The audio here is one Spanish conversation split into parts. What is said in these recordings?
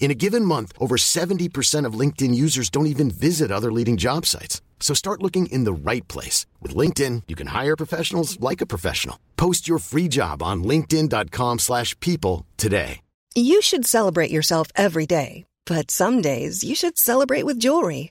In a given month, over 70% of LinkedIn users don't even visit other leading job sites. So start looking in the right place. With LinkedIn, you can hire professionals like a professional. Post your free job on linkedin.com slash people today. You should celebrate yourself every day. But some days, you should celebrate with jewelry.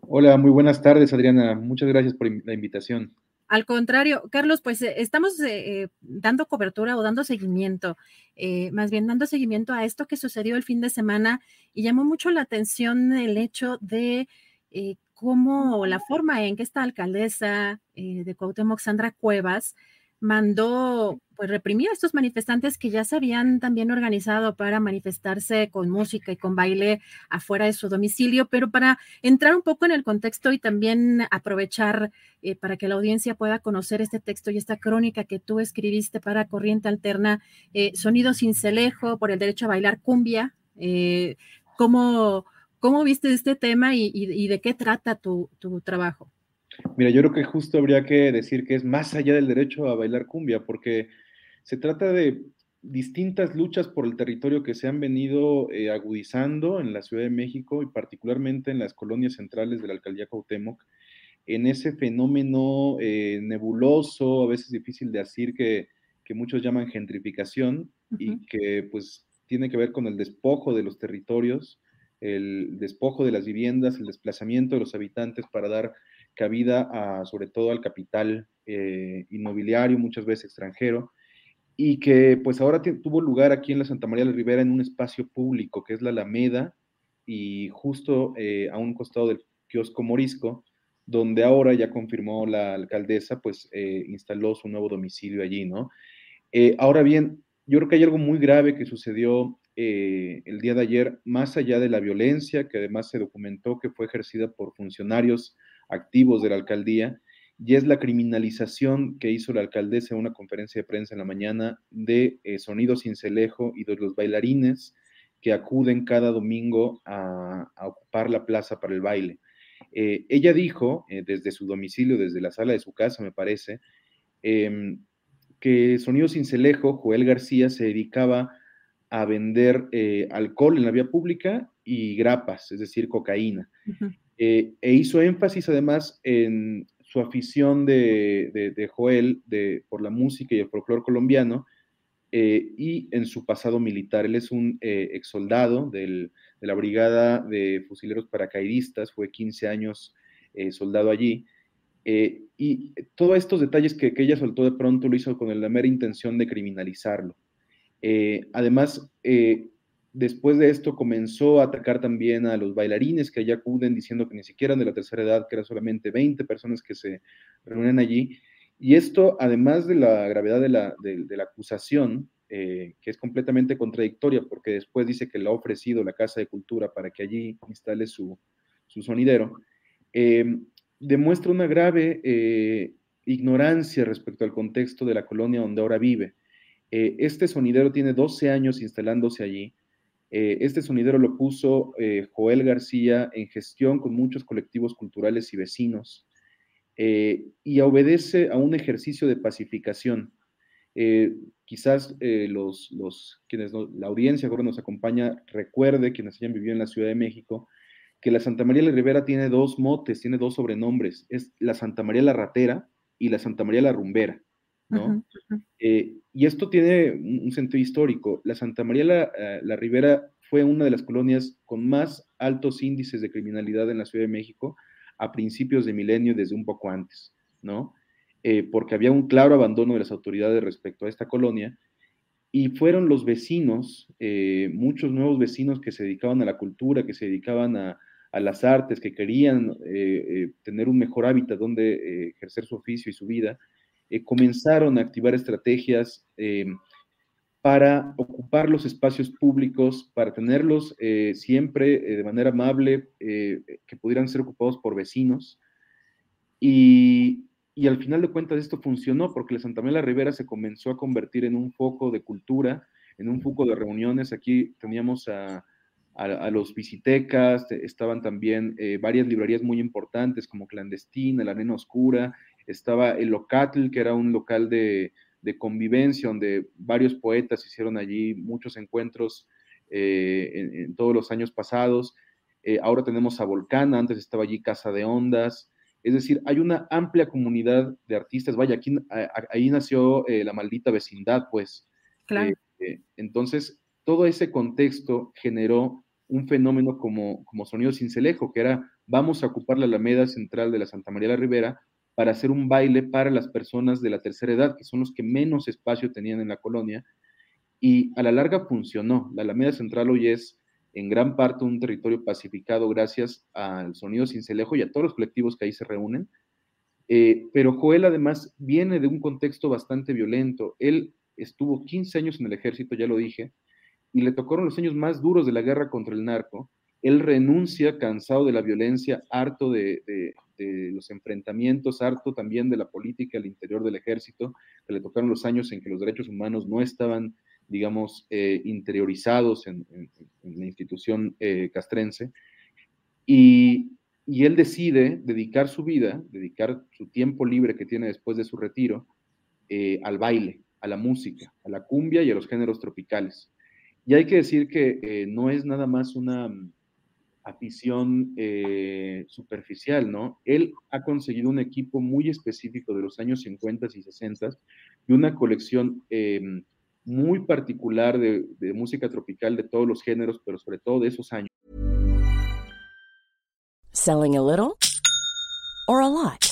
Hola, muy buenas tardes, Adriana. Muchas gracias por la invitación. Al contrario, Carlos, pues eh, estamos eh, dando cobertura o dando seguimiento, eh, más bien dando seguimiento a esto que sucedió el fin de semana y llamó mucho la atención el hecho de cómo la forma en que esta alcaldesa de Cuauhtémoc, Sandra Cuevas, mandó pues reprimir a estos manifestantes que ya se habían también organizado para manifestarse con música y con baile afuera de su domicilio, pero para entrar un poco en el contexto y también aprovechar eh, para que la audiencia pueda conocer este texto y esta crónica que tú escribiste para Corriente Alterna, eh, Sonido sin celejo por el derecho a bailar cumbia, eh, ¿cómo, ¿cómo, viste este tema y, de qué trata tu trabajo? Mira, yo creo que justo habría que decir que es más allá del derecho a bailar cumbia, porque se trata de distintas luchas por el territorio que se han venido eh, agudizando en la Ciudad de México y particularmente en las colonias centrales de la alcaldía Cuauhtémoc, en ese fenómeno eh, nebuloso, a veces difícil de decir, que, que muchos llaman gentrificación y que pues tiene que ver con el despojo de los territorios, el despojo de las viviendas, el desplazamiento de los habitantes para dar cabida a, sobre todo al capital eh, inmobiliario, muchas veces extranjero, y que pues ahora tuvo lugar aquí en la Santa María de la Ribera en un espacio público que es la Alameda y justo eh, a un costado del kiosco Morisco, donde ahora ya confirmó la alcaldesa, pues eh, instaló su nuevo domicilio allí, ¿no? ahora bien, yo creo que hay algo muy grave que sucedió el día de ayer, más allá de la violencia, que además se documentó que fue ejercida por funcionarios activos de la alcaldía, y es la criminalización que hizo la alcaldesa en una conferencia de prensa en la mañana de eh, Sonido Cincelejo y de los bailarines que acuden cada domingo a, ocupar la plaza para el baile. Eh, ella dijo, eh, desde su domicilio, desde la sala de su casa, me parece, em, que Sonido Cincelejo, Joel García, se dedicaba a vender alcohol en la vía pública y grapas, es decir, cocaína. Eh, e hizo énfasis además en su afición de, Joel de, por la música y el folclore colombiano eh, y en su pasado militar. Él es un eh, ex soldado de la Brigada de Fusileros Paracaidistas, fue 15 años soldado allí. y todos estos detalles que, que, ella soltó de pronto lo hizo con la mera intención de criminalizarlo. además, Después de esto comenzó a atacar también a los bailarines que allá acuden diciendo que ni siquiera de la tercera edad, que eran solamente 20 personas que se reúnen allí. Y esto, además de la gravedad de la, acusación, eh, que es completamente contradictoria, porque después dice que le ha ofrecido la Casa de Cultura para que allí instale su, su sonidero, eh, demuestra una grave eh, ignorancia respecto al contexto de la colonia donde ahora vive. este sonidero tiene 12 años instalándose allí eh, este sonidero lo puso eh, Joel García en gestión con muchos colectivos culturales y vecinos eh, y obedece a un ejercicio de pacificación. quizás los, los, quienes la audiencia ahora nos acompaña recuerde, quienes hayan vivido en la Ciudad de México, que la Santa María la Ribera tiene dos motes, tiene dos sobrenombres, es la Santa María la Ratera y la Santa María la Rumbera. Eh, y esto tiene un, sentido histórico. La Santa María la, eh, Ribera fue una de las colonias con más altos índices de criminalidad en la Ciudad de México a principios de milenio, desde un poco antes, ¿no? Eh, porque había un claro abandono de las autoridades respecto a esta colonia y fueron los vecinos, eh, muchos nuevos vecinos que se dedicaban a la cultura, que se dedicaban a, las artes, que querían eh, tener un mejor hábitat donde ejercer su oficio y su vida, comenzaron a activar estrategias para ocupar los espacios públicos, para tenerlos siempre de manera amable, que pudieran ser ocupados por vecinos. Y, y al final de cuentas esto funcionó porque la Santa María Rivera se comenzó a convertir en un foco de cultura, en un foco de reuniones. Aquí teníamos a, los visitecas, estaban también eh, varias librerías muy importantes como Clandestina, La Arena Oscura, estaba el Locatl, que era un local de, convivencia donde varios poetas hicieron allí muchos encuentros eh, en, todos los años pasados. Eh, ahora tenemos a Volcán, antes estaba allí Casa de Ondas, es decir, hay una amplia comunidad de artistas. Vaya, aquí, ahí nació eh, la maldita vecindad, pues. Claro. Entonces, todo ese contexto generó un fenómeno como, como Sonido Cincelejo, que era vamos a ocupar la Alameda Central de la Santa María la Ribera para hacer un baile para las personas de la tercera edad, que son los que menos espacio tenían en la colonia. Y a la larga funcionó. La Alameda Central hoy es en gran parte un territorio pacificado gracias al sonido cincelejo y a todos los colectivos que ahí se reúnen. Eh, pero Joel además viene de un contexto bastante violento. Él estuvo 15 años en el ejército, ya lo dije, y le tocaron los años más duros de la guerra contra el narco. Él renuncia cansado de la violencia, harto de, de los enfrentamientos, harto también de la política al interior del ejército, que le tocaron los años en que los derechos humanos no estaban digamos, eh, interiorizados en, la institución eh, castrense. Y, él decide dedicar su vida, dedicar su tiempo libre que tiene después de su retiro, eh, al baile, a la música, a la cumbia y a los géneros tropicales. Y hay que decir que no es nada más una afición superficial, ¿no? Él ha conseguido un equipo muy específico de los años 50 y 60 y una colección muy particular de, de, música tropical de todos los géneros, pero sobre todo de esos años. Selling a little or a lot?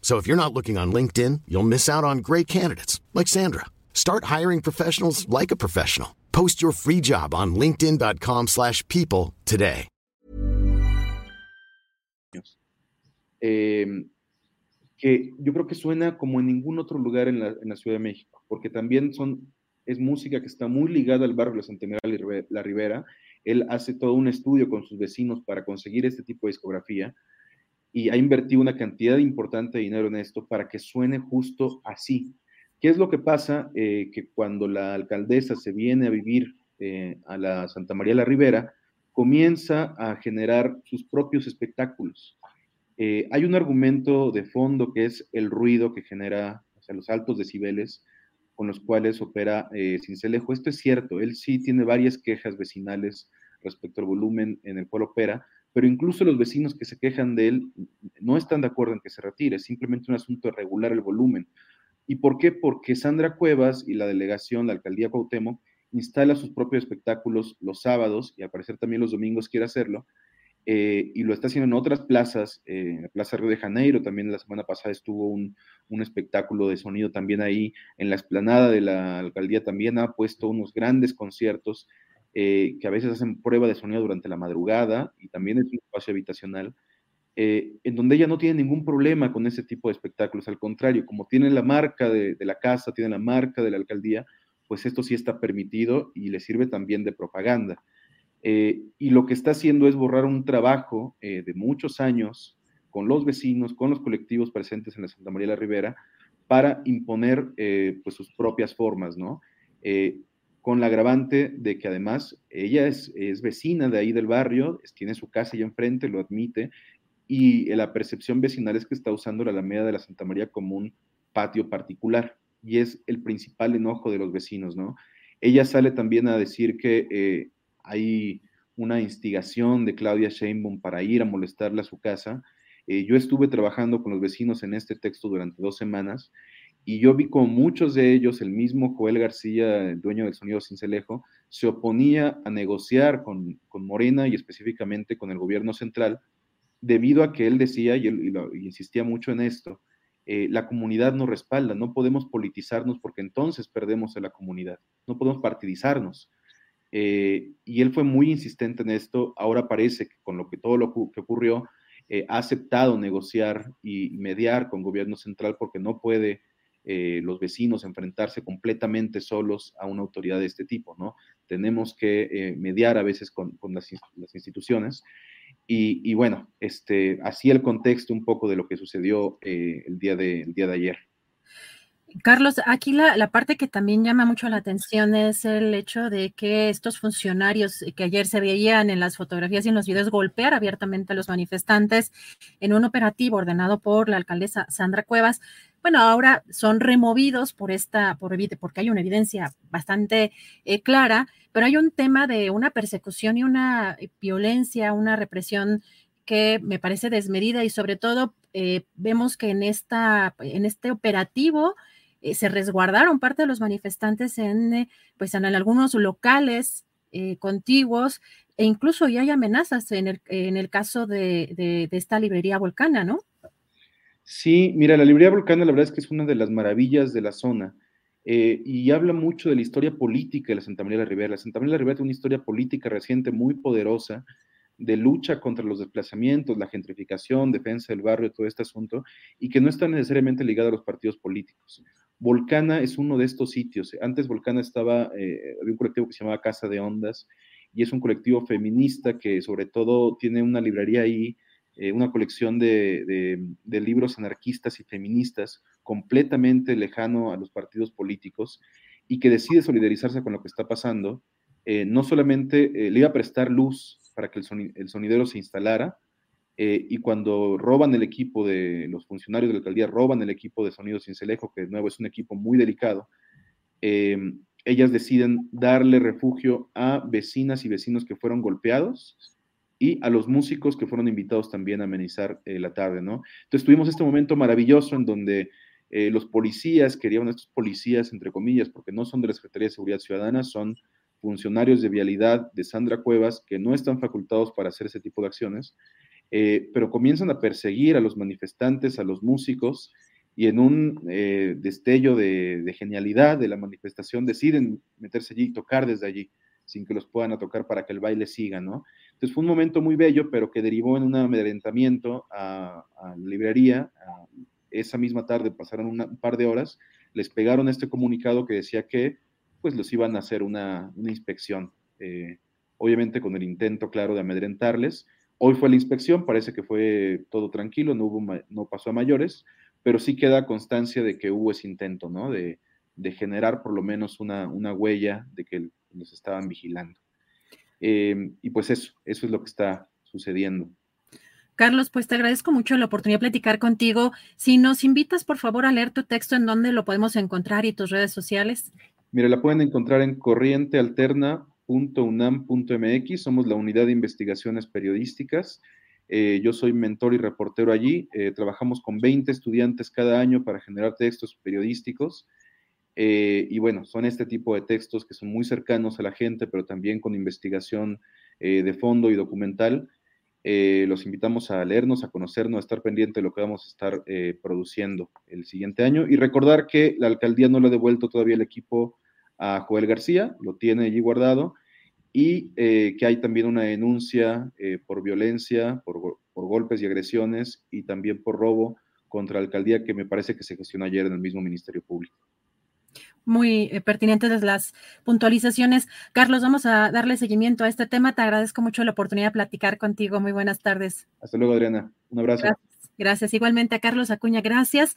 So if you're not looking on LinkedIn, you'll miss out on great candidates like Sandra. Start hiring professionals like a professional. Post your free job on linkedin.com/people today. Eh, que yo creo que suena como en ningún otro lugar en la, en la, Ciudad de México, porque también son es música que está muy ligada al barrio de Santa María la Ribera. Él hace todo un estudio con sus vecinos para conseguir este tipo de discografía y ha invertido una cantidad importante de dinero en esto para que suene justo así. ¿Qué es lo que pasa? Eh, que cuando la alcaldesa se viene a vivir eh, a la Santa María la Ribera, comienza a generar sus propios espectáculos. Eh, hay un argumento de fondo que es el ruido que genera, o sea, los altos decibeles con los cuales opera Cincelejo. Esto es cierto, él sí tiene varias quejas vecinales respecto al volumen en el cual opera, pero incluso los vecinos que se quejan de él no están de acuerdo en que se retire, simplemente un asunto de regular el volumen. ¿Y por qué? Porque Sandra Cuevas y la delegación, la alcaldía Cuauhtémoc, instala sus propios espectáculos los sábados y al parecer también los domingos quiere hacerlo, eh, y lo está haciendo en otras plazas, eh, en la Plaza Río de Janeiro, también la semana pasada estuvo un, un, espectáculo de sonido también ahí, en la explanada de la alcaldía también ha puesto unos grandes conciertos, que a veces hacen prueba de sonido durante la madrugada y también es un espacio habitacional, en donde ella no tiene ningún problema con ese tipo de espectáculos. Al contrario, como tiene la marca de, la casa, tiene la marca de la alcaldía, pues esto sí está permitido y le sirve también de propaganda. Eh, y lo que está haciendo es borrar un trabajo eh, de muchos años con los vecinos, con los colectivos presentes en la Santa María la Ribera, para imponer eh, pues sus propias formas, ¿no? Con la agravante de que además ella es, es, vecina de ahí del barrio, tiene su casa allá enfrente, lo admite, y la percepción vecinal es que está usando la Alameda de la Santa María como un patio particular, y es el principal enojo de los vecinos, ¿no? Ella sale también a decir que hay una instigación de Claudia Sheinbaum para ir a molestarle a su casa. Eh, yo estuve trabajando con los vecinos en este texto durante dos semanas y yo vi como muchos de ellos, el mismo Joel García, dueño del Sonido Cincelejo, se oponía a negociar con, Morena y específicamente con el gobierno central, debido a que él decía, y, él, insistía mucho en esto, eh, la comunidad nos respalda, no podemos politizarnos porque entonces perdemos a la comunidad, no podemos partidizarnos. Eh, y él fue muy insistente en esto. Ahora parece que con lo que todo lo que ocurrió, eh, ha aceptado negociar y mediar con gobierno central porque no puede eh, los vecinos enfrentarse completamente solos a una autoridad de este tipo, ¿no? Tenemos que mediar a veces con, las, instituciones. Y, bueno, este, así el contexto un poco de lo que sucedió el, día de, el día de ayer. Carlos, aquí la, parte que también llama mucho la atención es el hecho de que estos funcionarios que ayer se veían en las fotografías y en los videos golpear abiertamente a los manifestantes en un operativo ordenado por la alcaldesa Sandra Cuevas, bueno, ahora son removidos por esta, por, porque hay una evidencia bastante eh, clara, pero hay un tema de una persecución y una violencia, una represión que me parece desmedida y sobre todo eh, vemos que en, esta, en este operativo eh, se resguardaron parte de los manifestantes en, eh, pues en, algunos locales eh, contiguos e incluso ya hay amenazas en el, en el caso de, esta librería volcana, ¿no? Sí, mira, la librería volcana la verdad es que es una de las maravillas de la zona. y habla mucho de la historia política de la Santa María de la Ribera. La Santa María de la Ribera tiene una historia política reciente muy poderosa, de lucha contra los desplazamientos, la gentrificación, defensa del barrio, todo este asunto, y que no está necesariamente ligado a los partidos políticos. Volcana es uno de estos sitios. Antes Volcana estaba, eh, había un colectivo que se llamaba Casa de Ondas y es un colectivo feminista que sobre todo tiene una librería ahí, eh, una colección de, libros anarquistas y feministas completamente lejano a los partidos políticos y que decide solidarizarse con lo que está pasando. Eh, no solamente le iba a prestar luz para que el sonidero se instalara, eh, y cuando roban el equipo de los funcionarios de la alcaldía, roban el equipo de Sonido Cincelejo, que de nuevo es un equipo muy delicado, eh, ellas deciden darle refugio a vecinas y vecinos que fueron golpeados y a los músicos que fueron invitados también a amenizar eh, la tarde, ¿no? Entonces tuvimos este momento maravilloso en donde los policías, querían estos policías, entre comillas, porque no son de la Secretaría de Seguridad Ciudadana, son funcionarios de vialidad de Sandra Cuevas que no están facultados para hacer ese tipo de acciones, eh, pero comienzan a perseguir a los manifestantes, a los músicos, y en un eh, destello de, genialidad de la manifestación deciden meterse allí y tocar desde allí, sin que los puedan tocar para que el baile siga, ¿no? Entonces fue un momento muy bello, pero que derivó en un amedrentamiento a, la librería. esa misma tarde pasaron un par de horas, les pegaron este comunicado que decía que pues los iban a hacer una, inspección, eh, obviamente con el intento claro de amedrentarles, Hoy fue la inspección, parece que fue todo tranquilo, no, hubo, no pasó a mayores, pero sí queda constancia de que hubo ese intento, ¿no? De, generar por lo menos una, huella de que nos estaban vigilando. Eh, y pues eso, eso es lo que está sucediendo. Carlos, pues te agradezco mucho la oportunidad de platicar contigo. Si nos invitas, por favor, a leer tu texto, ¿en dónde lo podemos encontrar y tus redes sociales? Mire, la pueden encontrar en Corriente Alterna unam.mx, somos la unidad de investigaciones periodísticas. Eh, yo soy mentor y reportero allí. Eh, trabajamos con 20 estudiantes cada año para generar textos periodísticos. Eh, y bueno, son este tipo de textos que son muy cercanos a la gente, pero también con investigación de fondo y documental. los invitamos a leernos, a conocernos, a estar pendiente de lo que vamos a estar produciendo el siguiente año. Y recordar que la alcaldía no le ha devuelto todavía el equipo a Joel García, lo tiene allí guardado y eh, que hay también una denuncia eh, por violencia, por, golpes y agresiones y también por robo contra la alcaldía que me parece que se gestionó ayer en el mismo Ministerio Público. Muy eh, pertinentes las puntualizaciones. Carlos, vamos a darle seguimiento a este tema. Te agradezco mucho la oportunidad de platicar contigo. Muy buenas tardes. Hasta luego, Adriana. Un abrazo. Gracias. gracias. Igualmente a Carlos Acuña, gracias.